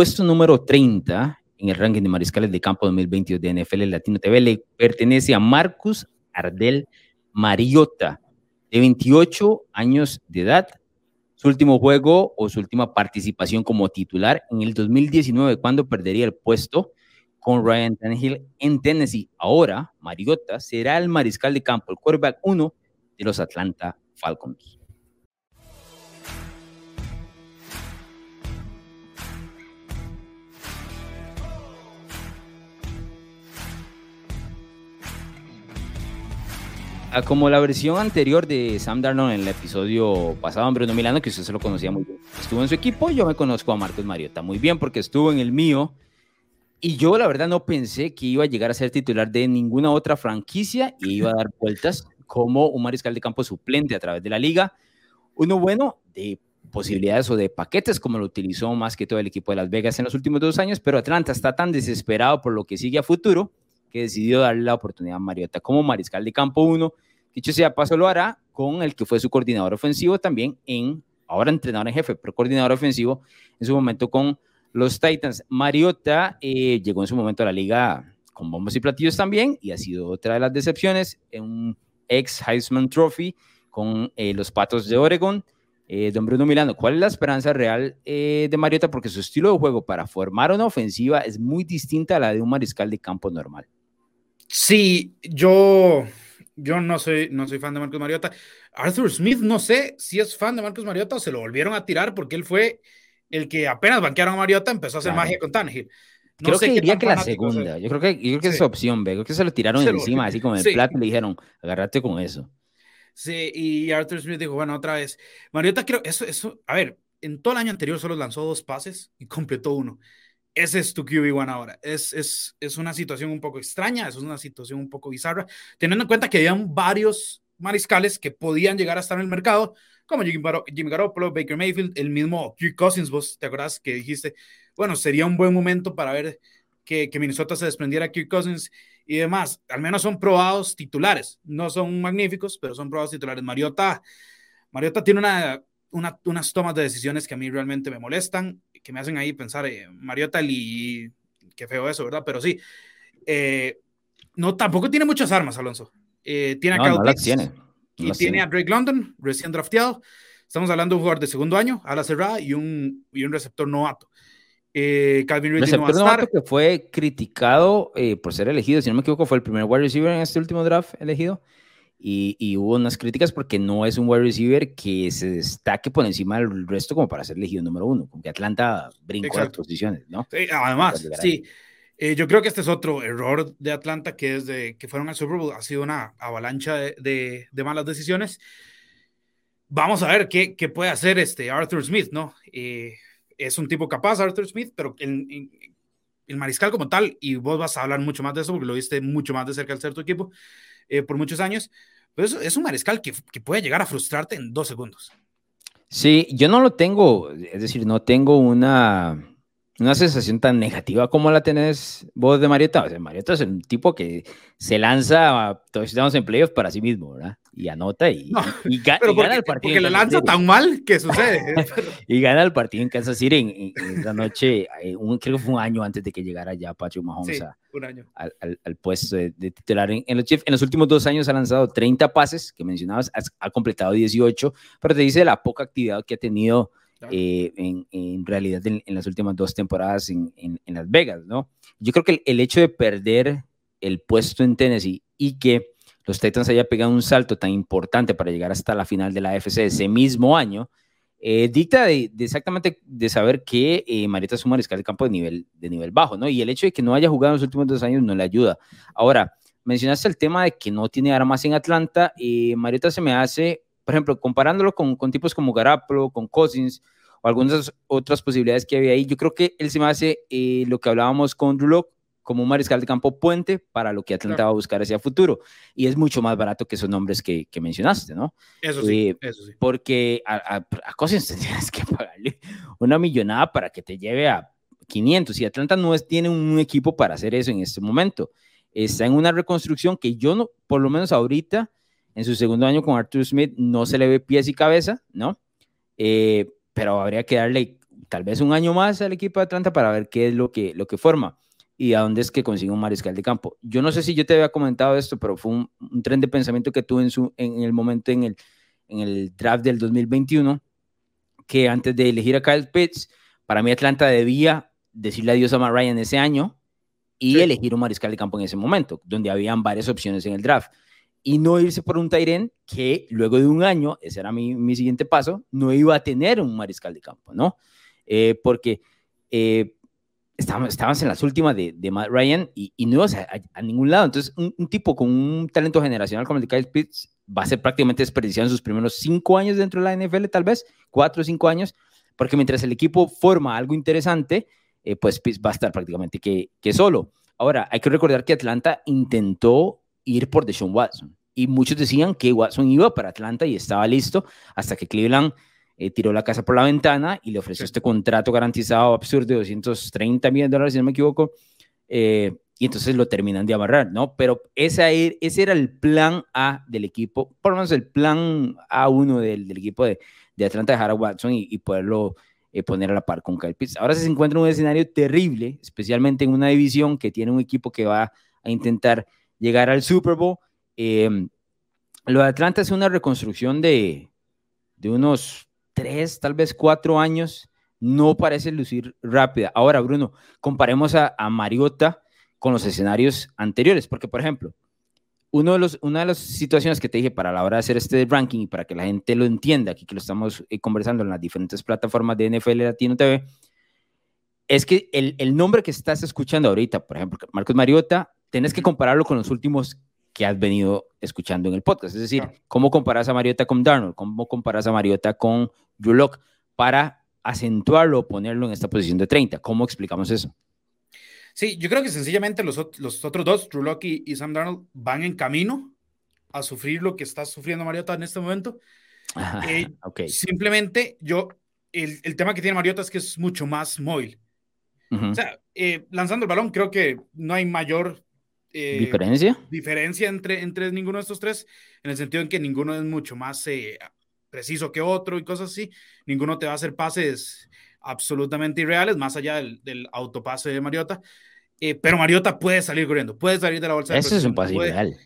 puesto número 30 en el ranking de mariscales de campo 2022 de NFL Latino TV le pertenece a Marcus Ardel Mariota, de 28 años de edad. Su último juego o su última participación como titular en el 2019, cuando perdería el puesto con Ryan Tannehill en Tennessee. Ahora, Mariota será el mariscal de campo, el quarterback 1 de los Atlanta Falcons. Como la versión anterior de Sam Darnold en el episodio pasado en Bruno Milano, que usted se lo conocía muy bien. Estuvo en su equipo, yo me conozco a Marcos Mariota muy bien porque estuvo en el mío. Y yo la verdad no pensé que iba a llegar a ser titular de ninguna otra franquicia y iba a dar vueltas como un mariscal de campo suplente a través de la liga. Uno bueno de posibilidades o de paquetes como lo utilizó más que todo el equipo de Las Vegas en los últimos dos años, pero Atlanta está tan desesperado por lo que sigue a futuro que decidió darle la oportunidad a Mariota como mariscal de campo 1. Dicho sea paso, lo hará con el que fue su coordinador ofensivo también en, ahora entrenador en jefe, pero coordinador ofensivo en su momento con los Titans. Mariota eh, llegó en su momento a la liga con bombos y platillos también y ha sido otra de las decepciones en un ex Heisman Trophy con eh, los Patos de Oregon. Eh, don Bruno Milano, ¿cuál es la esperanza real de Mariota? Porque su estilo de juego para formar una ofensiva es muy distinta a la de un mariscal de campo normal. Sí, yo, yo no soy, no soy fan de Marcos Mariota. Arthur Smith, no sé si es fan de Marcos Mariota o se lo volvieron a tirar porque él fue el que apenas banquearon a Mariota empezó a hacer magia con Tannehill. No creo que diría que la segunda. Yo creo que, yo creo que es opción B. Creo que se lo tiraron encima, así como en el plato y le dijeron, agárrate con eso. Sí, y Arthur Smith dijo, bueno, otra vez. Mariota, creo, eso, eso, a ver, en todo el año anterior solo lanzó dos pases y completó uno ese es tu QB1 ahora. Es, es, es una situación un poco extraña, es una situación un poco bizarra, teniendo en cuenta que habían varios mariscales que podían llegar a estar en el mercado, como Jimmy Garoppolo, Baker Mayfield, el mismo Kirk Cousins, vos te acuerdas que dijiste, bueno, sería un buen momento para ver que, que Minnesota se desprendiera de Kirk Cousins y demás. Al menos son probados titulares, no son magníficos, pero son probados titulares. Mariota, Mariota tiene una, unas tomas de decisiones que a mí realmente me molestan que me hacen ahí pensar, eh, Mariota y qué feo eso, ¿verdad? Pero sí, eh, no, tampoco tiene muchas armas, Alonso. Eh, tiene a no, tiene. y tiene, a Drake London, recién drafteado. Estamos hablando de un jugador de segundo año, a la cerrada, y un, y un receptor novato. Eh, Calvin Ridley no va a estar. que fue criticado eh, por ser elegido, si no me equivoco, fue el primer wide receiver en este último draft elegido. Y, hubo unas críticas porque no es un wide receiver que se destaque por encima del resto como para ser elegido número uno, como que Atlanta brincó las posiciones, ¿no? además, sí. Eh, yo creo que este es otro error de Atlanta, que desde que fueron al Super Bowl ha sido una avalancha de, de, malas decisiones. Vamos a ver qué, qué, puede hacer este Arthur Smith, ¿no? Eh, es un tipo capaz, Arthur Smith, pero el, el, mariscal como tal, y vos vas a hablar mucho más de eso porque lo viste mucho más de cerca al ser tu equipo, eh, por muchos años, pero es, es un mariscal que, que, puede llegar a frustrarte en dos segundos. Sí, yo no lo tengo, es decir, no tengo una, una sensación tan negativa como la tenés vos de Mariota. O sea, Mariota es un tipo que se lanza a estamos en playoffs para sí mismo, ¿verdad? Y anota y, y, gana el partido. Porque le lanza tan mal que sucede. y gana el partido en Kansas City en, en, esa noche, eh, un, creo que fue un año antes de que llegara ya Patrick Mahomes sí, un año. Al, al, puesto de, titular en, los Chiefs. En los últimos dos años ha lanzado 30 pases, que mencionabas, ha, ha completado 18, pero te dice la poca actividad que ha tenido eh, en, en, realidad en, las últimas dos temporadas en, en, Las Vegas, ¿no? Yo creo que el, hecho de perder el puesto en Tennessee y que los Titans haya pegado un salto tan importante para llegar hasta la final de la AFC ese mismo año, eh, dicta de, exactamente de saber que eh, Marieta es un mariscal de campo de nivel, de nivel bajo, ¿no? Y el hecho de que no haya jugado en los últimos dos años no le ayuda. Ahora, mencionaste el tema de que no tiene armas en Atlanta, y Marieta se me hace por ejemplo, comparándolo con, con tipos como Garapolo, con Cousins o algunas otras posibilidades que había ahí, yo creo que él se me hace eh, lo que hablábamos con Drew como un mariscal de campo puente para lo que Atlanta va a buscar hacia futuro. Y es mucho más barato que esos nombres que, que mencionaste, ¿no? Eso sí, eh, eso sí. Porque a, a, a Cousins tendrías que pagarle una millonada para que te lleve a 500 y Atlanta no es, tiene un equipo para hacer eso en este momento. Está en una reconstrucción que yo no, por lo menos ahorita, en su segundo año con Arthur Smith no se le ve pies y cabeza, ¿no? Eh, pero habría que darle tal vez un año más al equipo de Atlanta para ver qué es lo que, lo que forma y a dónde es que consigue un mariscal de campo. Yo no sé si yo te había comentado esto, pero fue un, un tren de pensamiento que tuve en, su, en el momento en el, en el draft del 2021, que antes de elegir a Kyle Pitts, para mí Atlanta debía decirle adiós a Matt Ryan ese año y elegir un mariscal de campo en ese momento, donde habían varias opciones en el draft. Y no irse por un Tyren que luego de un año, ese era mi, mi, siguiente paso, no iba a tener un mariscal de campo, ¿no? Eh, porque eh, estábamos, en las últimas de, de Matt Ryan y, y no ibas a, a, ningún lado. Entonces, un, un, tipo con un talento generacional como el de Kyle Pitts va a ser prácticamente desperdiciado en sus primeros cinco años dentro de la NFL, tal vez, cuatro o cinco años, porque mientras el equipo forma algo interesante, eh, pues va a estar prácticamente que, que solo. Ahora, hay que recordar que Atlanta intentó ir por Deshaun Watson y muchos decían que Watson iba para Atlanta y estaba listo hasta que Cleveland eh, tiró la casa por la ventana y le ofreció este contrato garantizado absurdo de 230 millones de dólares, si no me equivoco, eh, y entonces lo terminan de amarrar, ¿no? Pero esa, er, ese era el plan A del equipo, por lo menos el plan A1 del, del equipo de, de Atlanta de Harold Watson y, y poderlo eh, poner a la par con Kyle Pitts. Ahora se encuentra en un escenario terrible, especialmente en una división que tiene un equipo que va a intentar llegar al Super Bowl. Eh, lo de Atlanta es una reconstrucción de, de unos tres, tal vez cuatro años. No parece lucir rápida. Ahora, Bruno, comparemos a, a Mariota con los escenarios anteriores, porque, por ejemplo, uno de los, una de las situaciones que te dije para la hora de hacer este ranking y para que la gente lo entienda, aquí que lo estamos eh, conversando en las diferentes plataformas de NFL Latino TV, es que el, el, nombre que estás escuchando ahorita, por ejemplo, Marcos Mariota, tenés que compararlo con los últimos que has venido escuchando en el podcast. Es decir, ¿cómo comparas a Mariota con Darnold? ¿Cómo comparas a Mariota con Drew Locke? Para acentuarlo, ponerlo en esta posición de 30. ¿Cómo explicamos eso? Sí, yo creo que sencillamente los, los otros dos, Drew Locke y, y, Sam Darnold, van en camino a sufrir lo que está sufriendo Mariota en este momento. Ah, eh, okay. Simplemente yo, el, el, tema que tiene Mariota es que es mucho más móvil. Uh -huh. O sea, eh, lanzando el balón, creo que no hay mayor eh, diferencia diferencia entre, entre ninguno de estos tres, en el sentido en que ninguno es mucho más eh, preciso que otro y cosas así. Ninguno te va a hacer pases absolutamente irreales, más allá del, del autopase de Mariota. Eh, pero Mariota puede salir corriendo, puede salir de la bolsa. Eso de es un pase puede, irreal.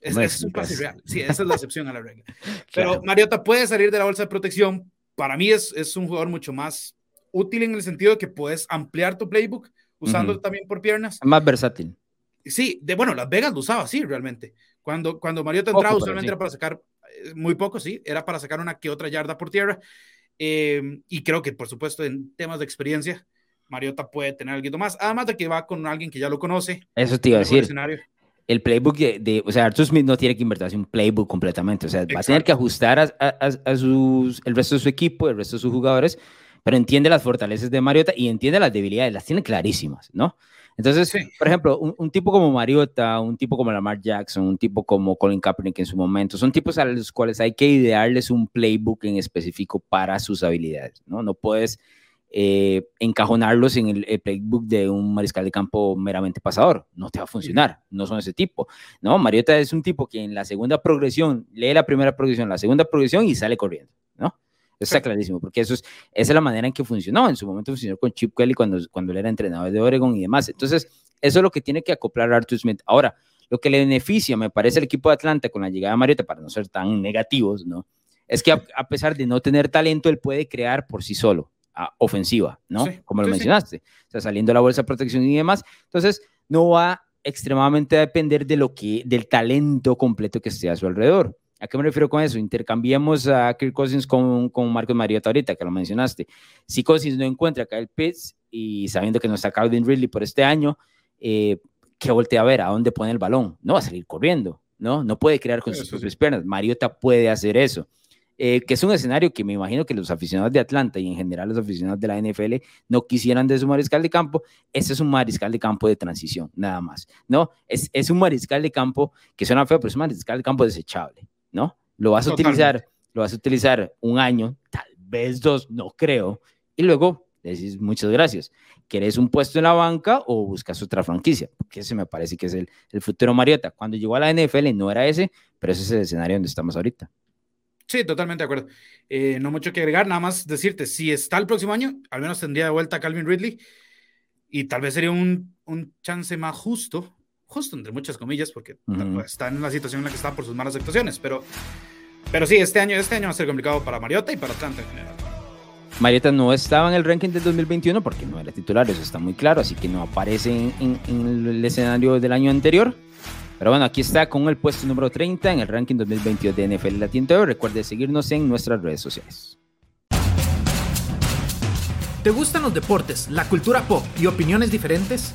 Es, es, es, un pase irreal. Sí, esa es la excepción a la regla. Pero claro. Mariota puede salir de la bolsa de protección. Para mí es, es un jugador mucho más útil en el sentido de que puedes ampliar tu playbook usando uh -huh. también por piernas. Más versátil. Sí, de, bueno, Las Vegas lo usaba así realmente. Cuando, cuando Mariota entraba, usualmente sí. era para sacar, eh, muy poco, sí, era para sacar una que otra yarda por tierra. Eh, y creo que, por supuesto, en temas de experiencia, Mariota puede tener algo más. Además de que va con alguien que ya lo conoce. Eso te iba a decir. Escenario. El playbook de, de, o sea, Arthur Smith no tiene que invertirse un playbook completamente. O sea, Exacto. va a tener que ajustar a, a, a, sus, el resto de su equipo, el resto de sus jugadores, pero entiende las fortalezas de Mariota y entiende las debilidades, las tiene clarísimas, ¿no? Entonces, sí. por ejemplo, un, un, tipo como Mariota, un tipo como Lamar Jackson, un tipo como Colin Kaepernick en su momento, son tipos a los cuales hay que idearles un playbook en específico para sus habilidades, ¿no? No puedes eh, encajonarlos en el, el, playbook de un mariscal de campo meramente pasador, no te va a funcionar, no son ese tipo, ¿no? Mariota es un tipo que en la segunda progresión lee la primera progresión, la segunda progresión y sale corriendo, está clarísimo, porque eso es, esa es la manera en que funcionó. En su momento funcionó con Chip Kelly cuando, cuando él era entrenador de Oregon y demás. Entonces, eso es lo que tiene que acoplar Arthur Smith. Ahora, lo que le beneficia, me parece, al equipo de Atlanta con la llegada de Mariota, para no ser tan negativos, ¿no? Es que a, a pesar de no tener talento, él puede crear por sí solo, a, ofensiva, ¿no? Sí, Como lo sí, mencionaste. Sí. O sea, saliendo de la bolsa de protección y demás. Entonces, no va extremadamente a depender de lo que, del talento completo que esté a su alrededor. ¿A qué me refiero con eso? Intercambiemos a Kirk Cousins con, con Marcos Mariota ahorita, que lo mencionaste. Si Cousins no encuentra a Kyle Pitts y sabiendo que no está Calvin Ridley por este año, eh, que voltea a ver a dónde pone el balón. No va a salir corriendo, ¿no? No puede crear con sus propias piernas. Mariota puede hacer eso. Eh, que es un escenario que me imagino que los aficionados de Atlanta y en general los aficionados de la NFL no quisieran de su mariscal de campo. Ese es un mariscal de campo de transición, nada más, ¿no? Es, es un mariscal de campo que suena feo, pero es un mariscal de campo desechable. ¿No? Lo vas a Totalmente. utilizar, lo vas a utilizar un año, tal vez dos, no creo, y luego decís muchas gracias. ¿Querés un puesto en la banca o buscas otra franquicia? Porque ese me parece que es el, el futuro Mariota. Cuando llegó a la NFL no era ese, pero ese es el escenario donde estamos ahorita. Sí, totalmente de acuerdo. Eh, no mucho que agregar, nada más decirte, si está el próximo año, al menos tendría de vuelta a Calvin Ridley y tal vez sería un, un chance más justo, justo entre muchas comillas, porque está en la situación en la que está por sus malas actuaciones, pero, pero sí, este año, este año va a ser complicado para Mariota y para Atlanta en general. Mariota no estaba en el ranking del 2021 porque no era titular, eso está muy claro, así que no aparece en, el escenario del año anterior. Pero bueno, aquí está con el puesto número 30 en el ranking 2022 de NFL Latino. Recuerde seguirnos en nuestras redes sociales. ¿Te gustan los deportes, la cultura pop y opiniones diferentes?